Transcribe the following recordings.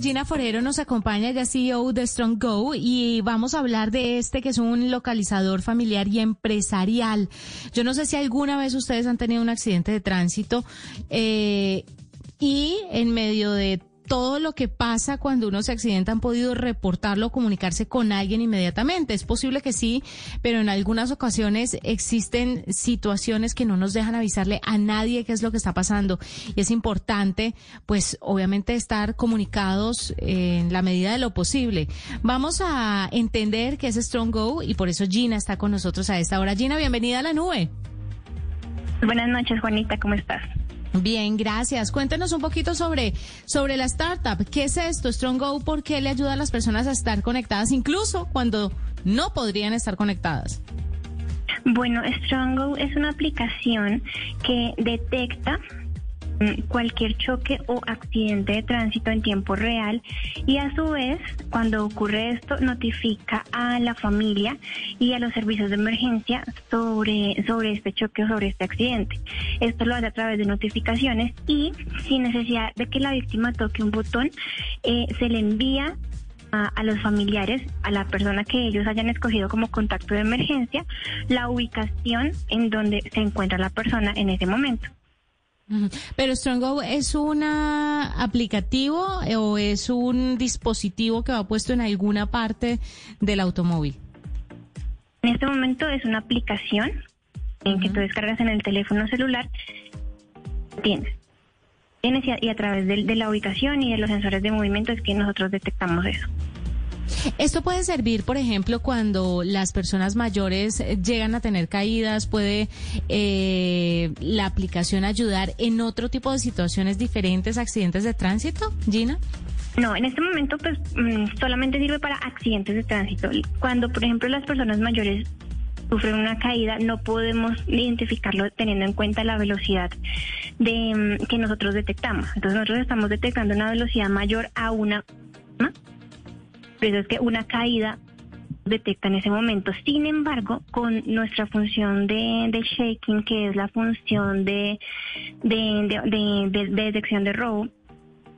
Gina Forero nos acompaña, ya CEO de Strong Go, y vamos a hablar de este que es un localizador familiar y empresarial. Yo no sé si alguna vez ustedes han tenido un accidente de tránsito eh, y en medio de todo lo que pasa cuando uno se accidenta han podido reportarlo, comunicarse con alguien inmediatamente. Es posible que sí, pero en algunas ocasiones existen situaciones que no nos dejan avisarle a nadie qué es lo que está pasando. Y es importante, pues, obviamente estar comunicados en la medida de lo posible. Vamos a entender qué es Strong Go y por eso Gina está con nosotros a esta hora. Gina, bienvenida a la nube. Buenas noches, Juanita, ¿cómo estás? Bien, gracias. Cuéntenos un poquito sobre, sobre la startup. ¿Qué es esto? StrongGo, ¿por qué le ayuda a las personas a estar conectadas incluso cuando no podrían estar conectadas? Bueno, StrongGo es una aplicación que detecta cualquier choque o accidente de tránsito en tiempo real y a su vez, cuando ocurre esto, notifica a la familia y a los servicios de emergencia sobre, sobre este choque o sobre este accidente. Esto lo hace a través de notificaciones y sin necesidad de que la víctima toque un botón, eh, se le envía a, los familiares, a la persona que ellos hayan escogido como contacto de emergencia, la ubicación en donde se encuentra la persona en ese momento. Pero StrongGo es un aplicativo eh, o es un dispositivo que va puesto en alguna parte del automóvil. En este momento es una aplicación en que tú descargas en el teléfono celular. Tienes. Tienes y a, través de la ubicación y de los sensores de movimiento es que nosotros detectamos eso. Esto puede servir, por ejemplo, cuando las personas mayores eh, llegan a tener caídas, puede eh, la aplicación ayudar en otro tipo de situaciones diferentes, accidentes de tránsito, Gina. No, en este momento pues mm, solamente sirve para accidentes de tránsito. Cuando, por ejemplo, las personas mayores sufren una caída, no podemos identificarlo teniendo en cuenta la velocidad de mm, que nosotros detectamos. Entonces nosotros estamos detectando una velocidad mayor a una por eso es que una caída detecta en ese momento. Sin embargo, con nuestra función de, shaking, que es la función de, de, detección de robo,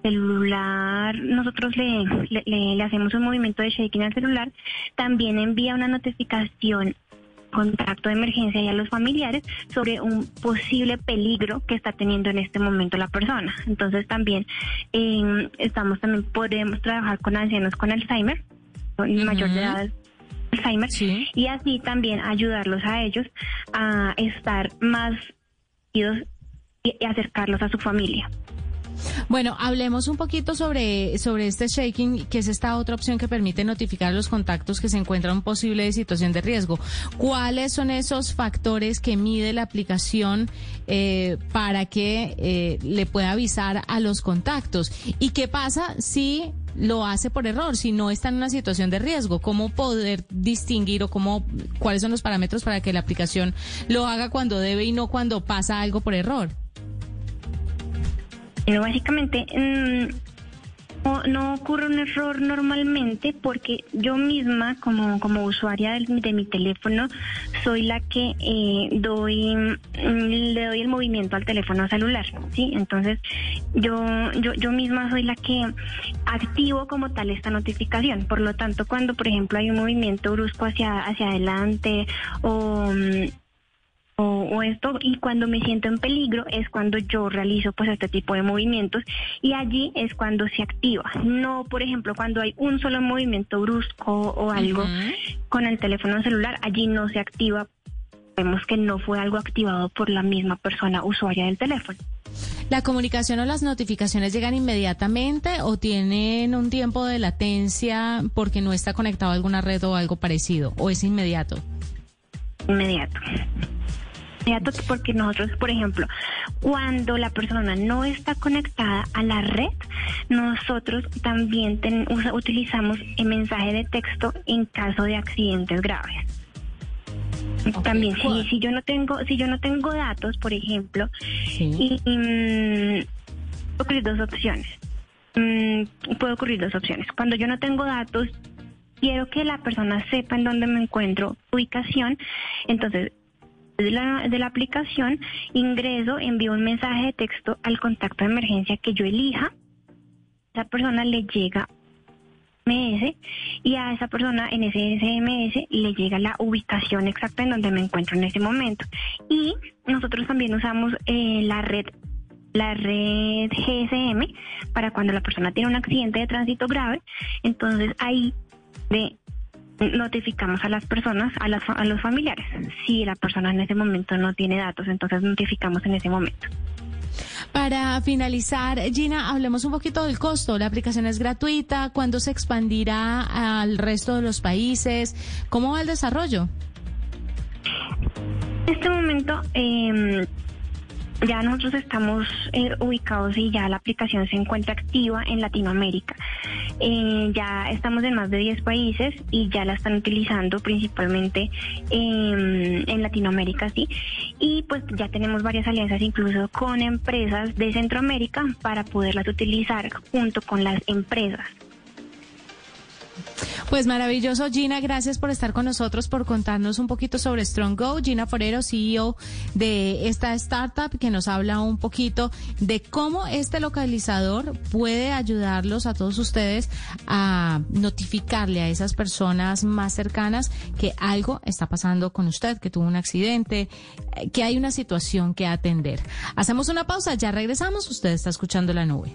celular, nosotros le, le, hacemos un movimiento de shaking al celular, también envía una notificación contacto de emergencia y a los familiares sobre un posible peligro que está teniendo en este momento la persona. Entonces también eh, estamos también podemos trabajar con ancianos con Alzheimer, con mayor de edad Alzheimer y así también ayudarlos a ellos a estar más y acercarlos a su familia. Bueno, hablemos un poquito sobre, sobre este shaking, que es esta otra opción que permite notificar a los contactos que se encuentran en posible situación de riesgo. ¿Cuáles son esos factores que mide la aplicación eh, para que eh, le pueda avisar a los contactos? ¿Y qué pasa si lo hace por error, si no está en una situación de riesgo? ¿Cómo poder distinguir o cómo, cuáles son los parámetros para que la aplicación lo haga cuando debe y no cuando pasa algo por error? Pero básicamente mm, no, ocurre un error normalmente porque yo misma como, como usuaria de, mi teléfono soy la que eh, doy mm, le doy el movimiento al teléfono celular, ¿sí? Entonces yo, yo, yo misma soy la que activo como tal esta notificación. Por lo tanto, cuando por ejemplo hay un movimiento brusco hacia, hacia adelante o o, esto y cuando me siento en peligro es cuando yo realizo pues este tipo de movimientos y allí es cuando se activa no por ejemplo cuando hay un solo movimiento brusco o algo con el teléfono celular allí no se activa vemos que no fue algo activado por la misma persona usuaria del teléfono ¿La comunicación o las notificaciones llegan inmediatamente o tienen un tiempo de latencia porque no está conectado a alguna red o algo parecido? ¿O es inmediato? Inmediato porque nosotros, por ejemplo, cuando la persona no está conectada a la red, nosotros también utilizamos el mensaje de texto en caso de accidentes graves. También si, si yo no tengo si yo no tengo datos, por ejemplo, y, mm, puede ocurrir dos opciones. Mm, puede ocurrir dos opciones. Cuando yo no tengo datos, quiero que la persona sepa en dónde me encuentro, ubicación, entonces de la, aplicación, ingreso, envío un mensaje de texto al contacto de emergencia que yo elija esa persona le llega SMS y a esa persona en ese SMS le llega la ubicación exacta en donde me encuentro en ese momento. Y nosotros también usamos eh, la red la red GSM para cuando la persona tiene un accidente de tránsito grave, entonces ahí de notificamos a las personas, a, las, a los familiares. Si la persona en ese momento no tiene datos, entonces notificamos en ese momento. Para finalizar, Gina, hablemos un poquito del costo. La aplicación es gratuita. ¿Cuándo se expandirá al resto de los países? ¿Cómo va el desarrollo? En este momento, eh, ya nosotros estamos eh, ubicados y ya la aplicación se encuentra activa en Latinoamérica. Eh, ya estamos en más de 10 países y ya la están utilizando principalmente en Latinoamérica, sí. Y pues ya tenemos varias alianzas incluso con empresas de Centroamérica para poderlas utilizar junto con las empresas. Pues maravilloso, Gina, gracias por estar con nosotros, por contarnos un poquito sobre Strong Go. Gina Forero, CEO de esta startup, que nos habla un poquito de cómo este localizador puede ayudarlos a todos ustedes a notificarle a esas personas más cercanas que algo está pasando con usted, que tuvo un accidente, que hay una situación que atender. Hacemos una pausa, ya regresamos, usted está escuchando la nube.